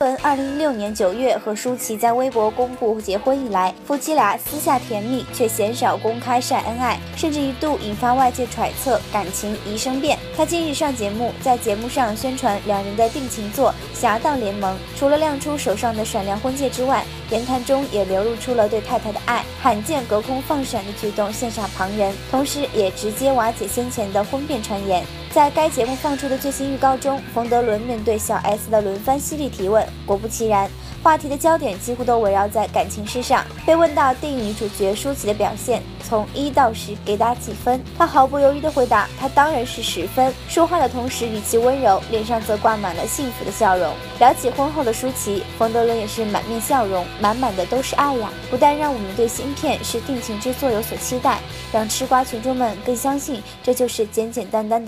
本二零一六年九月和舒淇在微博公布结婚以来，夫妻俩私下甜蜜，却鲜少公开晒恩爱，甚至一度引发外界揣测感情疑生变。他近日上节目，在节目上宣传两人的定情作《侠盗联盟》，除了亮出手上的闪亮婚戒之外，言谈中也流露出了对太太的爱，罕见隔空放闪的举动羡煞旁人，同时也直接瓦解先前的婚变传言。在该节目放出的最新预告中，冯德伦面对小 S 的轮番犀利提问，不其然，话题的焦点几乎都围绕在感情事上。被问到电影女主角舒淇的表现，从一到十给打几分，她毫不犹豫地回答：“她当然是十分。”说话的同时语气温柔，脸上则挂满了幸福的笑容。聊起婚后的舒淇，冯德伦也是满面笑容，满满的都是爱呀！不但让我们对新片是定情之作有所期待，让吃瓜群众们更相信这就是简简单单的。